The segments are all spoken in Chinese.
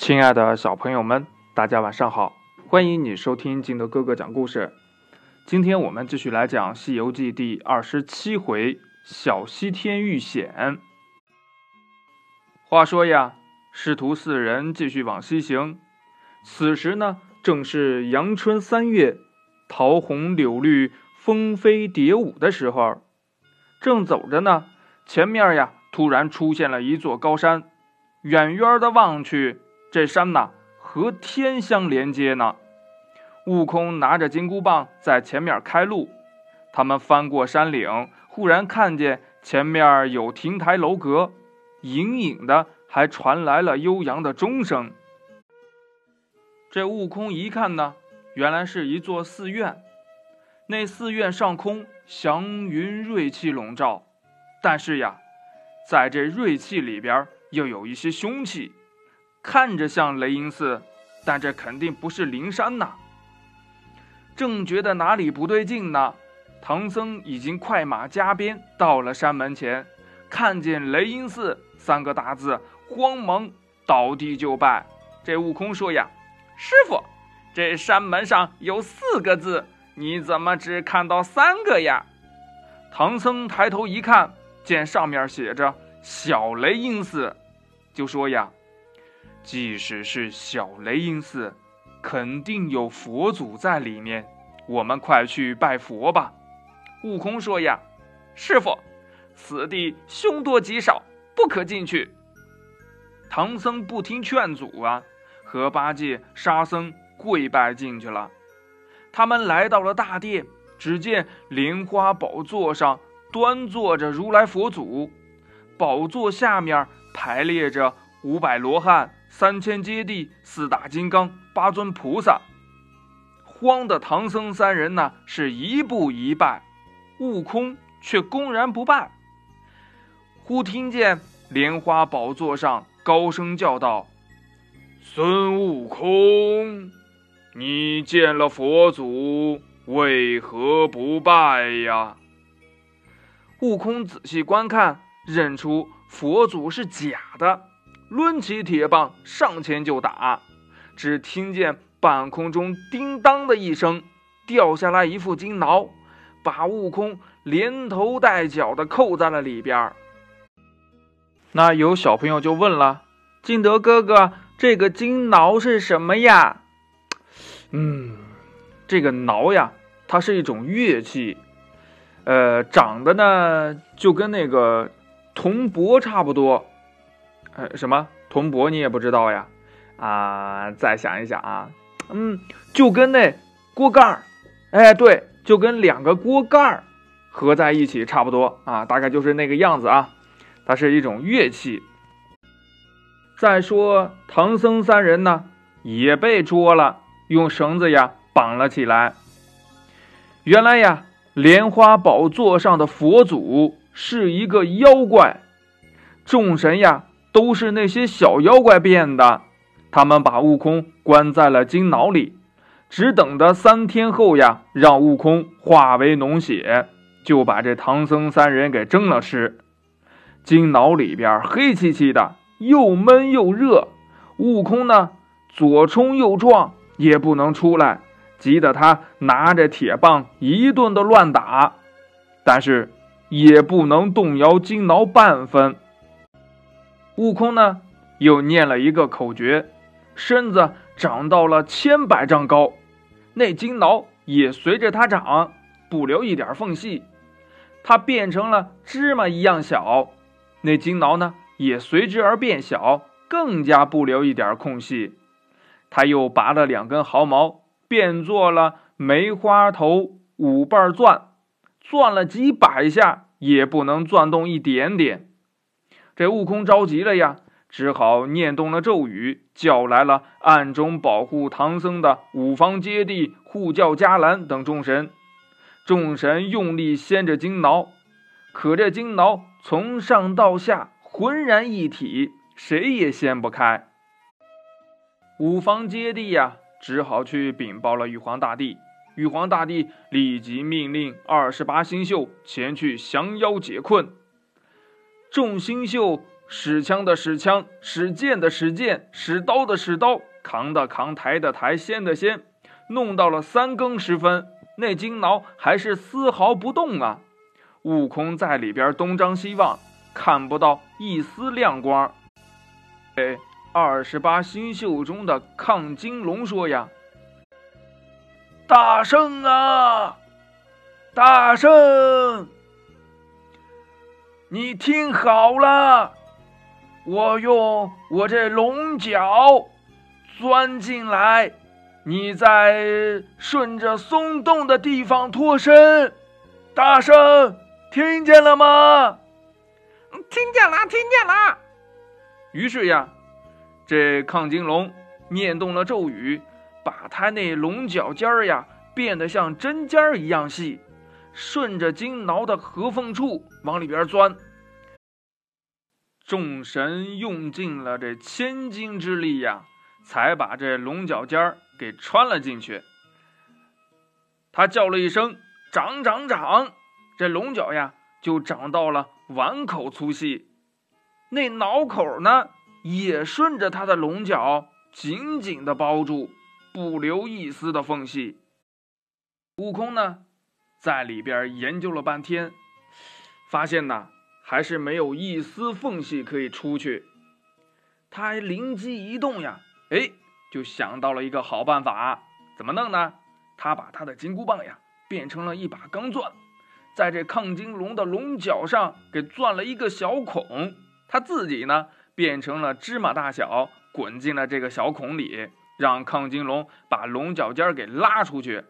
亲爱的小朋友们，大家晚上好！欢迎你收听金德哥哥讲故事。今天我们继续来讲《西游记》第二十七回“小西天遇险”。话说呀，师徒四人继续往西行。此时呢，正是阳春三月，桃红柳绿、蜂飞蝶舞的时候。正走着呢，前面呀，突然出现了一座高山。远远的望去，这山呐和天相连接呢。悟空拿着金箍棒在前面开路，他们翻过山岭，忽然看见前面有亭台楼阁，隐隐的还传来了悠扬的钟声。这悟空一看呢，原来是一座寺院。那寺院上空祥云瑞气笼罩，但是呀，在这瑞气里边。又有一些凶气，看着像雷音寺，但这肯定不是灵山呐。正觉得哪里不对劲呢，唐僧已经快马加鞭到了山门前，看见“雷音寺”三个大字，慌忙倒地就拜。这悟空说呀：“师傅，这山门上有四个字，你怎么只看到三个呀？”唐僧抬头一看，见上面写着“小雷音寺”。就说呀，即使是小雷音寺，肯定有佛祖在里面。我们快去拜佛吧。悟空说呀：“师傅，此地凶多吉少，不可进去。”唐僧不听劝阻啊，和八戒、沙僧跪拜进去了。他们来到了大殿，只见莲花宝座上端坐着如来佛祖，宝座下面。排列着五百罗汉、三千揭谛、四大金刚、八尊菩萨，慌的唐僧三人呢是一步一拜，悟空却公然不拜。忽听见莲花宝座上高声叫道：“孙悟空，你见了佛祖，为何不拜呀？”悟空仔细观看，认出。佛祖是假的，抡起铁棒上前就打，只听见半空中叮当的一声，掉下来一副金挠，把悟空连头带脚的扣在了里边。那有小朋友就问了：“金德哥哥，这个金挠是什么呀？”嗯，这个挠呀，它是一种乐器，呃，长得呢就跟那个。铜钹差不多，呃，什么铜钵你也不知道呀？啊，再想一想啊，嗯，就跟那锅盖儿，哎，对，就跟两个锅盖儿合在一起差不多啊，大概就是那个样子啊。它是一种乐器。再说唐僧三人呢，也被捉了，用绳子呀绑了起来。原来呀，莲花宝座上的佛祖。是一个妖怪，众神呀都是那些小妖怪变的。他们把悟空关在了金牢里，只等着三天后呀，让悟空化为脓血，就把这唐僧三人给蒸了吃。金牢里边黑漆漆的，又闷又热。悟空呢，左冲右撞也不能出来，急得他拿着铁棒一顿的乱打，但是。也不能动摇金挠半分。悟空呢，又念了一个口诀，身子长到了千百丈高，那金挠也随着他长，不留一点缝隙。他变成了芝麻一样小，那金挠呢也随之而变小，更加不留一点空隙。他又拔了两根毫毛，变作了梅花头五瓣钻。转了几百下也不能转动一点点，这悟空着急了呀，只好念动了咒语，叫来了暗中保护唐僧的五方揭谛、护教伽蓝等众神。众神用力掀着金挠，可这金挠从上到下浑然一体，谁也掀不开。五方揭谛呀，只好去禀报了玉皇大帝。玉皇大帝立即命令二十八星宿前去降妖解困。众星宿使枪的使枪，使剑的使剑，使刀的使刀，扛的扛，抬的抬，掀的掀，弄到了三更时分，那金挠还是丝毫不动啊！悟空在里边东张西望，看不到一丝亮光。哎，二十八星宿中的亢金龙说呀：“大圣啊，大圣，你听好了。”我用我这龙角钻进来，你再顺着松动的地方脱身。大圣，听见了吗？听见了，听见了。于是呀，这亢金龙念动了咒语，把他那龙角尖儿呀变得像针尖儿一样细，顺着金挠的合缝处往里边钻。众神用尽了这千斤之力呀，才把这龙角尖儿给穿了进去。他叫了一声“长长长”，这龙角呀就长到了碗口粗细。那挠口呢，也顺着他的龙角紧紧的包住，不留一丝的缝隙。悟空呢，在里边研究了半天，发现呢。还是没有一丝缝隙可以出去。他灵机一动呀，哎，就想到了一个好办法。怎么弄呢？他把他的金箍棒呀变成了一把钢钻，在这亢金龙的龙角上给钻了一个小孔。他自己呢变成了芝麻大小，滚进了这个小孔里，让亢金龙把龙角尖给拉出去。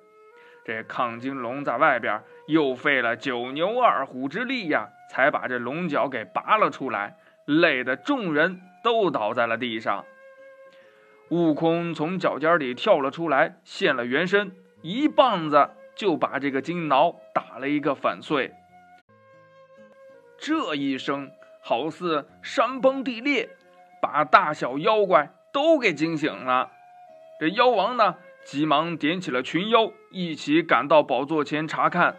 这亢金龙在外边又费了九牛二虎之力呀。才把这龙角给拔了出来，累得众人都倒在了地上。悟空从脚尖里跳了出来，现了原身，一棒子就把这个金挠打了一个粉碎。这一声好似山崩地裂，把大小妖怪都给惊醒了。这妖王呢，急忙点起了群妖，一起赶到宝座前查看。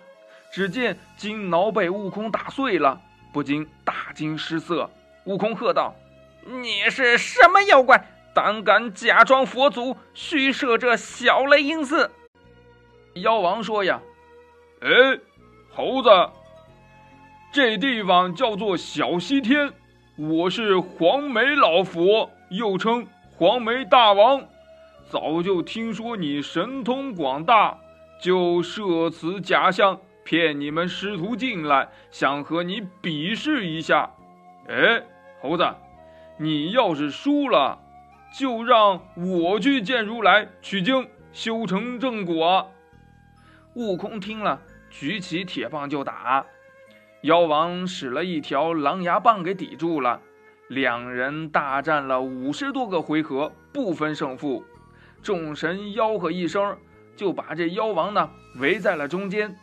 只见金挠被悟空打碎了，不禁大惊失色。悟空喝道：“你是什么妖怪？胆敢假装佛祖，虚设这小雷音寺？”妖王说：“呀，哎，猴子，这地方叫做小西天，我是黄眉老佛，又称黄眉大王。早就听说你神通广大，就设此假象。”骗你们师徒进来，想和你比试一下。哎，猴子，你要是输了，就让我去见如来取经，修成正果。悟空听了，举起铁棒就打。妖王使了一条狼牙棒给抵住了。两人大战了五十多个回合，不分胜负。众神吆喝一声，就把这妖王呢围在了中间。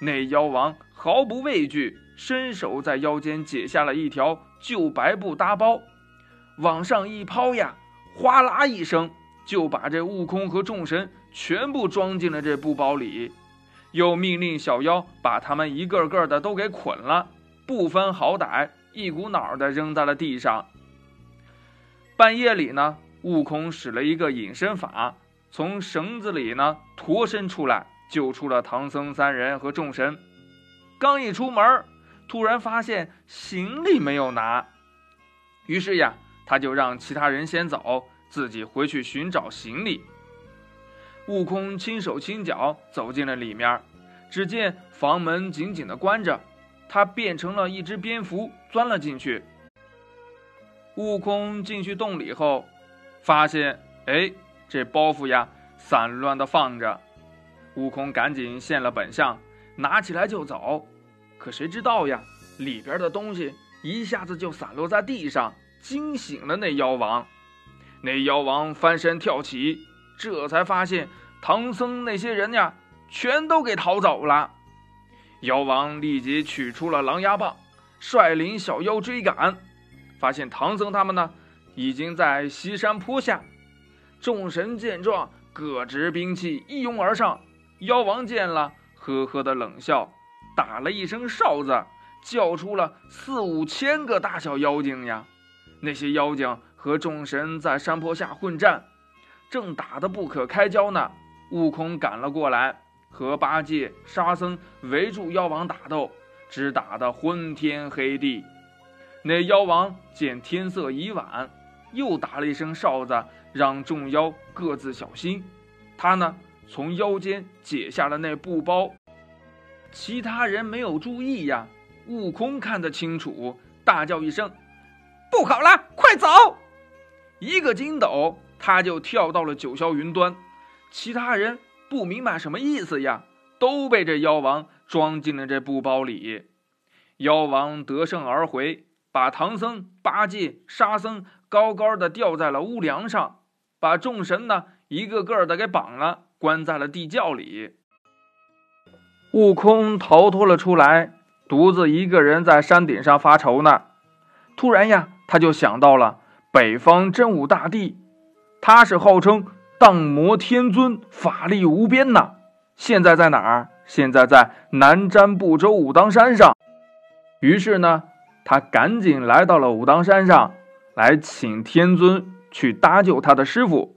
那妖王毫不畏惧，伸手在腰间解下了一条旧白布搭包，往上一抛呀，哗啦一声，就把这悟空和众神全部装进了这布包里。又命令小妖把他们一个个的都给捆了，不分好歹，一股脑的扔在了地上。半夜里呢，悟空使了一个隐身法，从绳子里呢脱身出来。救出了唐僧三人和众神，刚一出门，突然发现行李没有拿，于是呀，他就让其他人先走，自己回去寻找行李。悟空轻手轻脚走进了里面，只见房门紧紧的关着，他变成了一只蝙蝠钻了进去。悟空进去洞里后，发现，哎，这包袱呀，散乱的放着。悟空赶紧现了本相，拿起来就走。可谁知道呀，里边的东西一下子就散落在地上，惊醒了那妖王。那妖王翻身跳起，这才发现唐僧那些人呀，全都给逃走了。妖王立即取出了狼牙棒，率领小妖追赶。发现唐僧他们呢，已经在西山坡下。众神见状，各执兵器，一拥而上。妖王见了，呵呵的冷笑，打了一声哨子，叫出了四五千个大小妖精呀！那些妖精和众神在山坡下混战，正打得不可开交呢。悟空赶了过来，和八戒、沙僧围住妖王打斗，只打得昏天黑地。那妖王见天色已晚，又打了一声哨子，让众妖各自小心。他呢，从腰间解下了那布包，其他人没有注意呀。悟空看得清楚，大叫一声：“不好了，快走！”一个筋斗，他就跳到了九霄云端。其他人不明白什么意思呀，都被这妖王装进了这布包里。妖王得胜而回，把唐僧、八戒、沙僧高高的吊在了屋梁上，把众神呢一个个的给绑了，关在了地窖里。悟空逃脱了出来。独自一个人在山顶上发愁呢，突然呀，他就想到了北方真武大帝，他是号称荡魔天尊，法力无边呐。现在在哪儿？现在在南瞻部洲武当山上。于是呢，他赶紧来到了武当山上，来请天尊去搭救他的师傅。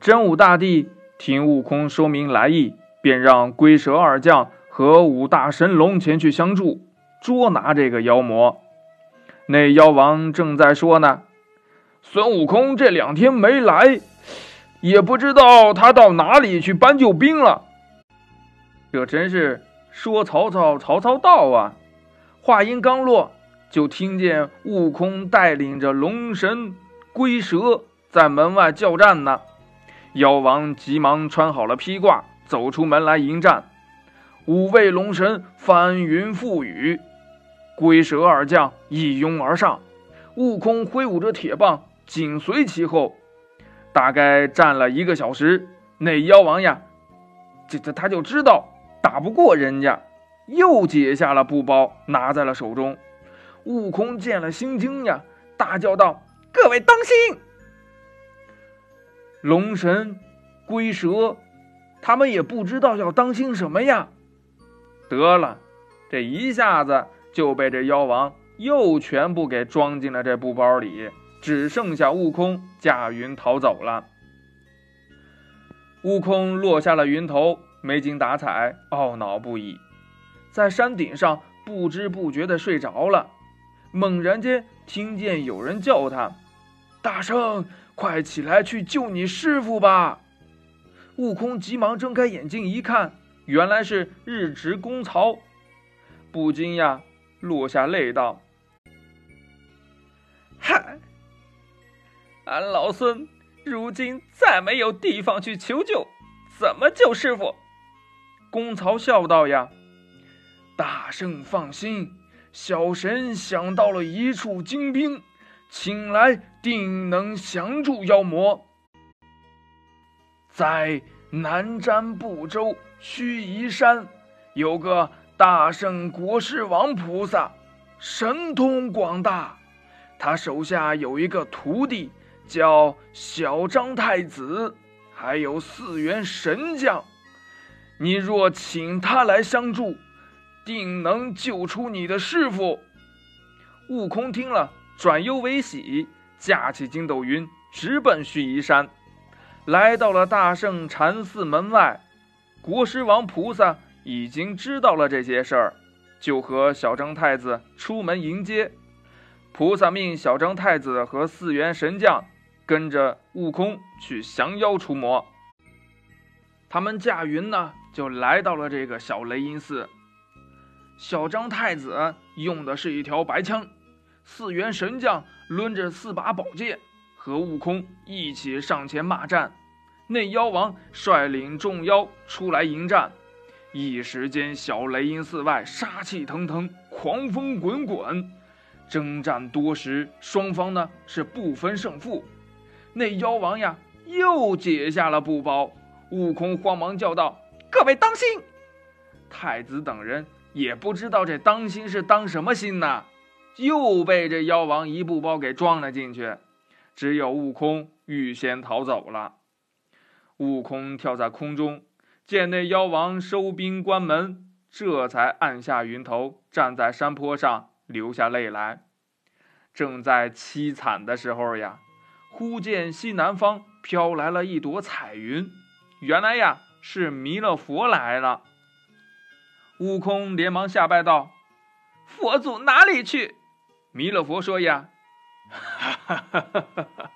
真武大帝听悟空说明来意，便让龟蛇二将。和五大神龙前去相助，捉拿这个妖魔。那妖王正在说呢，孙悟空这两天没来，也不知道他到哪里去搬救兵了。这真是说曹操，曹操到啊！话音刚落，就听见悟空带领着龙神龟蛇在门外叫战呢。妖王急忙穿好了披挂，走出门来迎战。五位龙神翻云覆雨，龟蛇二将一拥而上，悟空挥舞着铁棒紧随其后。大概战了一个小时，那妖王呀，这这他就知道打不过人家，又解下了布包拿在了手中。悟空见了心惊呀，大叫道：“各位当心！”龙神、龟蛇，他们也不知道要当心什么呀。得了，这一下子就被这妖王又全部给装进了这布包里，只剩下悟空驾云逃走了。悟空落下了云头，没精打采，懊恼不已，在山顶上不知不觉的睡着了。猛然间听见有人叫他：“大圣，快起来去救你师傅吧！”悟空急忙睁开眼睛一看。原来是日值公曹，不禁呀落下泪道：“嗨，俺老孙如今再没有地方去求救，怎么救师傅？”公曹笑道：“呀，大圣放心，小神想到了一处精兵，请来定能降住妖魔，在南瞻部洲。”须弥山有个大圣国师王菩萨，神通广大。他手下有一个徒弟叫小张太子，还有四员神将。你若请他来相助，定能救出你的师傅。悟空听了，转忧为喜，驾起筋斗云，直奔须弥山，来到了大圣禅寺门外。国师王菩萨已经知道了这些事儿，就和小张太子出门迎接。菩萨命小张太子和四员神将跟着悟空去降妖除魔。他们驾云呢，就来到了这个小雷音寺。小张太子用的是一条白枪，四员神将抡着四把宝剑，和悟空一起上前骂战。那妖王率领众妖出来迎战，一时间小雷音寺外杀气腾腾，狂风滚滚，征战多时，双方呢是不分胜负。那妖王呀又解下了布包，悟空慌忙叫道：“各位当心！”太子等人也不知道这当心是当什么心呢，又被这妖王一布包给装了进去，只有悟空预先逃走了。悟空跳在空中，见那妖王收兵关门，这才按下云头，站在山坡上，流下泪来。正在凄惨的时候呀，忽见西南方飘来了一朵彩云，原来呀是弥勒佛来了。悟空连忙下拜道：“佛祖哪里去？”弥勒佛说：“呀，哈哈哈哈哈哈！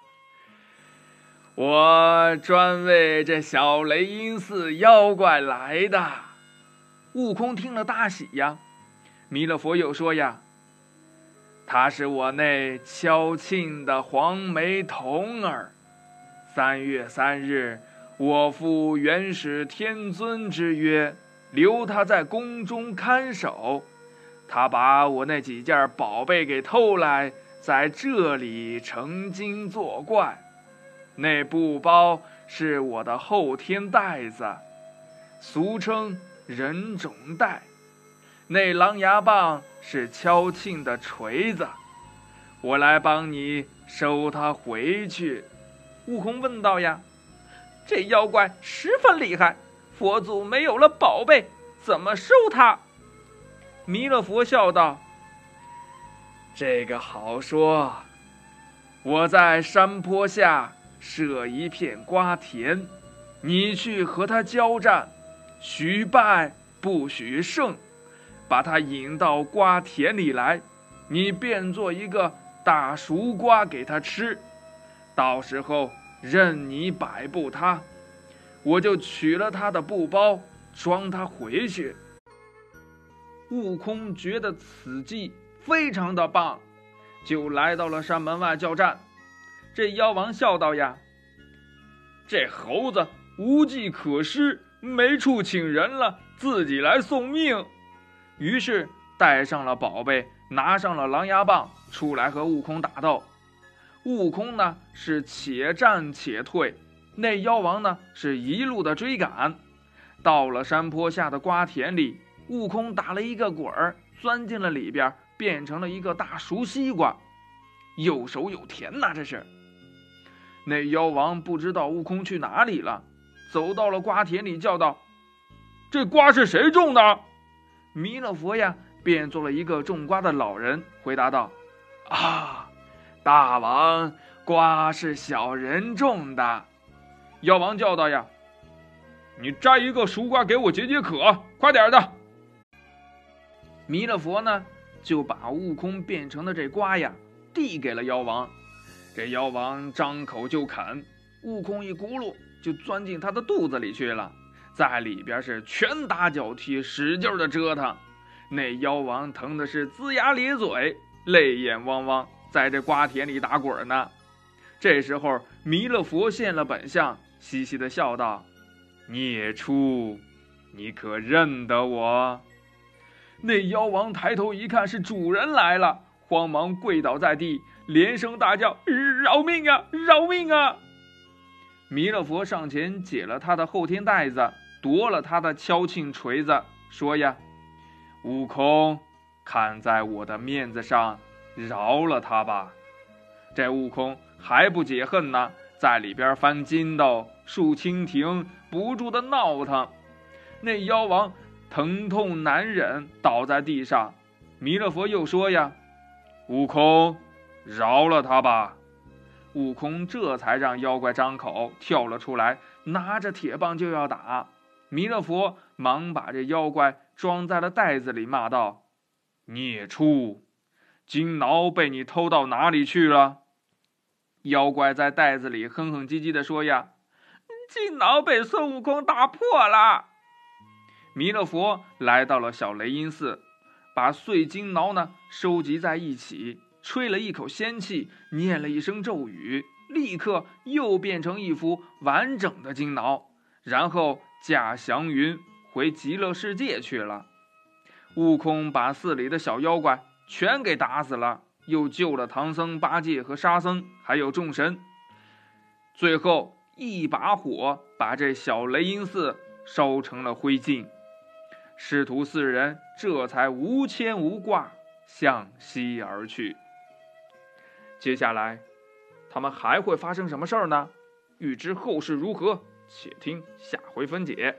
我专为这小雷音寺妖怪来的。”悟空听了大喜呀。弥勒佛又说：“呀，他是我那敲磬的黄眉童儿。三月三日，我赴元始天尊之约，留他在宫中看守。”他把我那几件宝贝给偷来，在这里成精作怪。那布包是我的后天袋子，俗称人种袋。那狼牙棒是敲磬的锤子，我来帮你收他回去。悟空问道：“呀，这妖怪十分厉害，佛祖没有了宝贝，怎么收他？”弥勒佛笑道：“这个好说。我在山坡下设一片瓜田，你去和他交战，许败不许胜，把他引到瓜田里来，你变做一个大熟瓜给他吃。到时候任你摆布他，我就取了他的布包，装他回去。”悟空觉得此计非常的棒，就来到了山门外叫战。这妖王笑道：“呀，这猴子无计可施，没处请人了，自己来送命。”于是带上了宝贝，拿上了狼牙棒，出来和悟空打斗。悟空呢是且战且退，那妖王呢是一路的追赶，到了山坡下的瓜田里。悟空打了一个滚儿，钻进了里边，变成了一个大熟西瓜，又熟又甜呐！这是。那妖王不知道悟空去哪里了，走到了瓜田里，叫道：“这瓜是谁种的？”弥勒佛呀，变做了一个种瓜的老人，回答道：“啊，大王，瓜是小人种的。”妖王叫道：“呀，你摘一个熟瓜给我解解渴，快点的。”弥勒佛呢，就把悟空变成的这瓜呀，递给了妖王。这妖王张口就啃，悟空一咕噜就钻进他的肚子里去了，在里边是拳打脚踢，使劲的折腾。那妖王疼的是龇牙咧嘴，泪眼汪汪，在这瓜田里打滚呢。这时候，弥勒佛现了本相，嘻嘻的笑道：“孽畜，你可认得我？”那妖王抬头一看，是主人来了，慌忙跪倒在地，连声大叫：“饶命啊！饶命啊！”弥勒佛上前解了他的后天袋子，夺了他的敲磬锤子，说：“呀，悟空，看在我的面子上，饶了他吧。”这悟空还不解恨呢，在里边翻筋斗、树蜻蜓，不住的闹腾。那妖王。疼痛难忍，倒在地上。弥勒佛又说：“呀，悟空，饶了他吧。”悟空这才让妖怪张口，跳了出来，拿着铁棒就要打。弥勒佛忙把这妖怪装在了袋子里，骂道：“孽畜，金挠被你偷到哪里去了？”妖怪在袋子里哼哼唧唧地说：“呀，金挠被孙悟空打破了。”弥勒佛来到了小雷音寺，把碎金挠呢收集在一起，吹了一口仙气，念了一声咒语，立刻又变成一副完整的金挠，然后驾祥云回极乐世界去了。悟空把寺里的小妖怪全给打死了，又救了唐僧、八戒和沙僧，还有众神，最后一把火把这小雷音寺烧成了灰烬。师徒四人这才无牵无挂向西而去。接下来，他们还会发生什么事儿呢？欲知后事如何，且听下回分解。